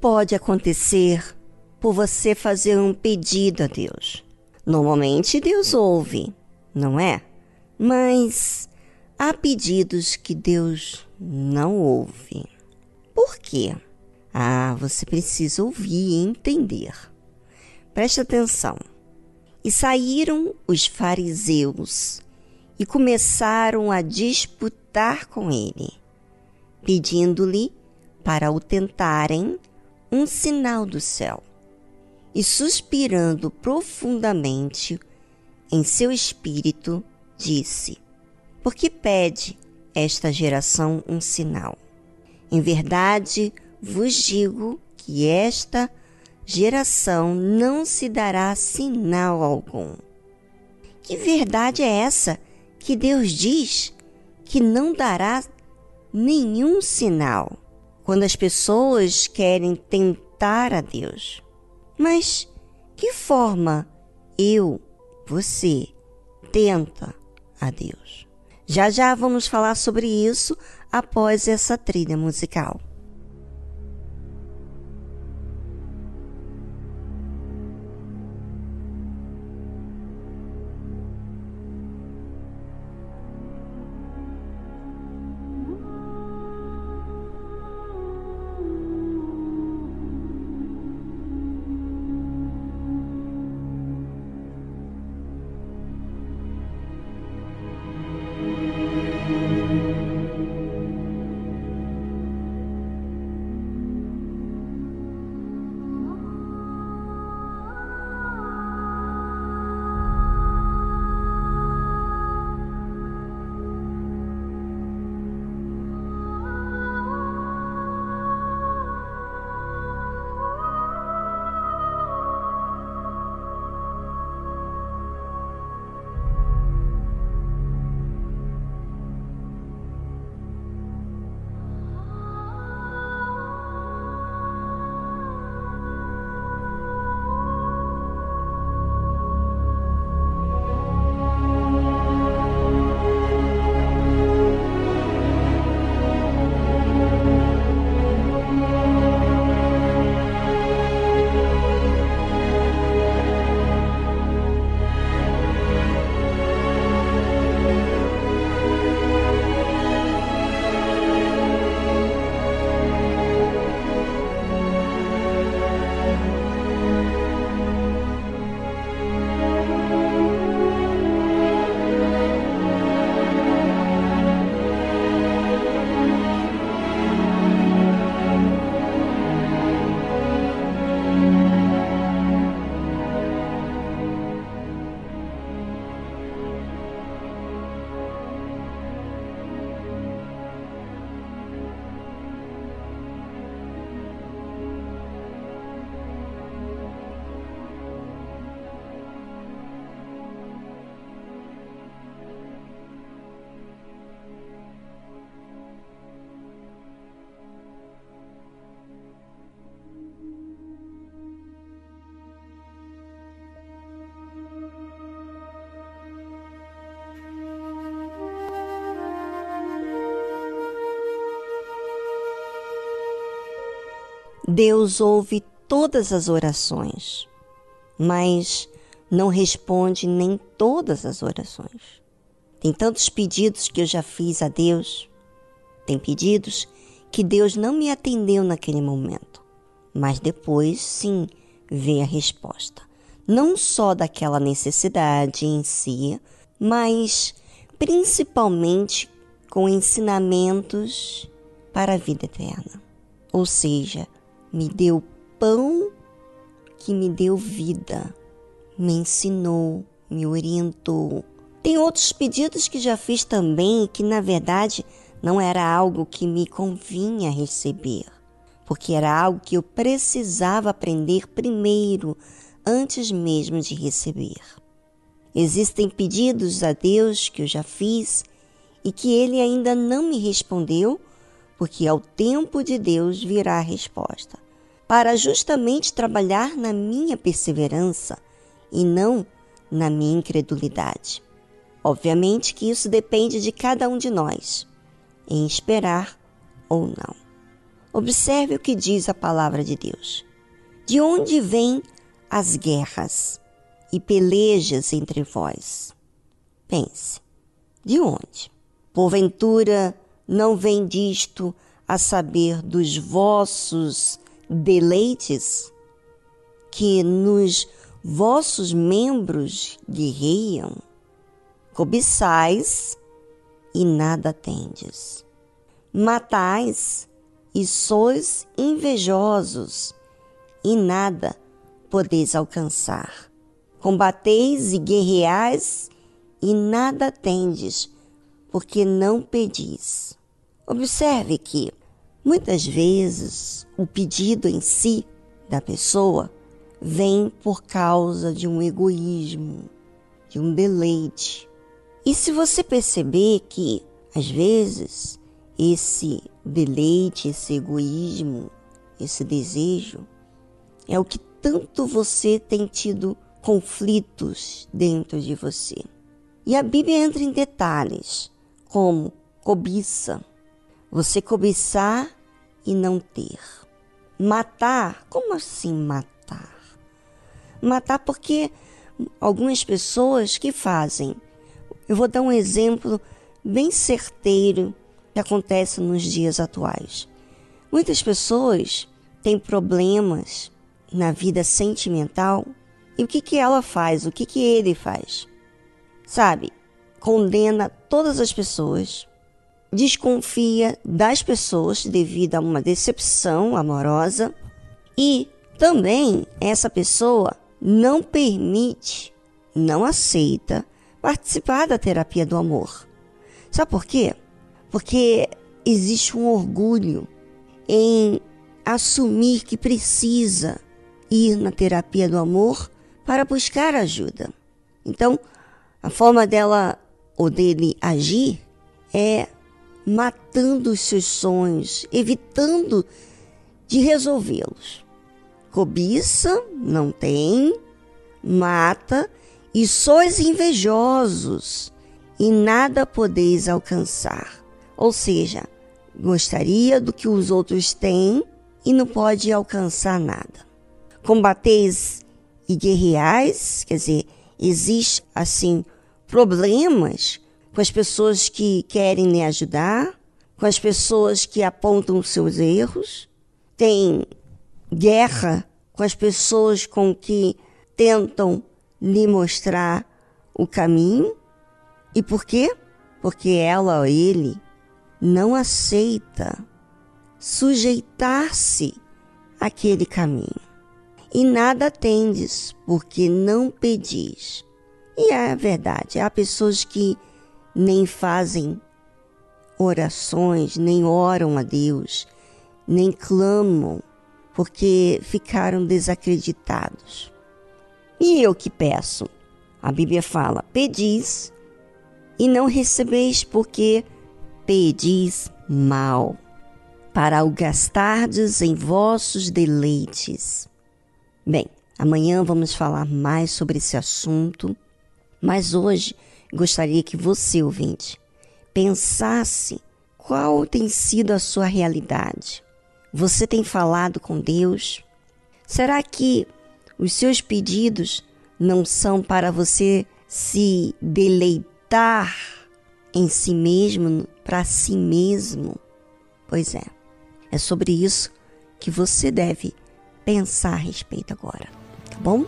pode acontecer por você fazer um pedido a Deus. Normalmente Deus ouve, não é? Mas há pedidos que Deus não ouve. Por quê? Ah, você precisa ouvir e entender. Preste atenção. E saíram os fariseus e começaram a disputar com ele, pedindo-lhe para o tentarem um sinal do céu. E suspirando profundamente em seu espírito, disse: Por que pede esta geração um sinal? Em verdade, vos digo que esta geração não se dará sinal algum. Que verdade é essa que Deus diz que não dará nenhum sinal quando as pessoas querem tentar a Deus? Mas que forma eu, você, tenta a Deus? Já já vamos falar sobre isso após essa trilha musical. Deus ouve todas as orações, mas não responde nem todas as orações. Tem tantos pedidos que eu já fiz a Deus, tem pedidos que Deus não me atendeu naquele momento, mas depois sim vê a resposta. Não só daquela necessidade em si, mas principalmente com ensinamentos para a vida eterna. Ou seja, me deu pão que me deu vida, me ensinou, me orientou. Tem outros pedidos que já fiz também que na verdade não era algo que me convinha receber, porque era algo que eu precisava aprender primeiro, antes mesmo de receber. Existem pedidos a Deus que eu já fiz e que ele ainda não me respondeu porque ao tempo de Deus virá a resposta, para justamente trabalhar na minha perseverança e não na minha incredulidade. Obviamente que isso depende de cada um de nós, em esperar ou não. Observe o que diz a palavra de Deus. De onde vêm as guerras e pelejas entre vós? Pense, de onde? Porventura não vem disto a saber dos vossos deleites, que nos vossos membros guerreiam? Cobiçais e nada tendes. Matais e sois invejosos e nada podeis alcançar. Combateis e guerreais e nada tendes, porque não pedis. Observe que, muitas vezes, o pedido em si da pessoa vem por causa de um egoísmo, de um deleite. E se você perceber que, às vezes, esse deleite, esse egoísmo, esse desejo, é o que tanto você tem tido conflitos dentro de você. E a Bíblia entra em detalhes, como cobiça, você cobiçar e não ter. Matar, como assim matar? Matar porque algumas pessoas que fazem. Eu vou dar um exemplo bem certeiro que acontece nos dias atuais. Muitas pessoas têm problemas na vida sentimental e o que, que ela faz, o que, que ele faz? Sabe? Condena todas as pessoas, desconfia das pessoas devido a uma decepção amorosa e também essa pessoa não permite, não aceita participar da terapia do amor. Sabe por quê? Porque existe um orgulho em assumir que precisa ir na terapia do amor para buscar ajuda. Então, a forma dela ou dele agir é matando os seus sonhos, evitando de resolvê-los. Cobiça, não tem, mata e sois invejosos e nada podeis alcançar. Ou seja, gostaria do que os outros têm e não pode alcançar nada. Combateis e guerreais, quer dizer, existe assim problemas com as pessoas que querem lhe ajudar, com as pessoas que apontam seus erros, tem guerra com as pessoas com que tentam lhe mostrar o caminho. E por quê? Porque ela ou ele não aceita sujeitar-se àquele caminho. E nada tendes, porque não pedis. E é verdade, há pessoas que nem fazem orações, nem oram a Deus, nem clamam, porque ficaram desacreditados. E eu que peço? A Bíblia fala: pedis e não recebeis, porque pedis mal, para o gastardes em vossos deleites. Bem, amanhã vamos falar mais sobre esse assunto, mas hoje gostaria que você, ouvinte, pensasse qual tem sido a sua realidade. Você tem falado com Deus? Será que os seus pedidos não são para você se deleitar em si mesmo, para si mesmo? Pois é, é sobre isso que você deve pensar a respeito agora, tá bom?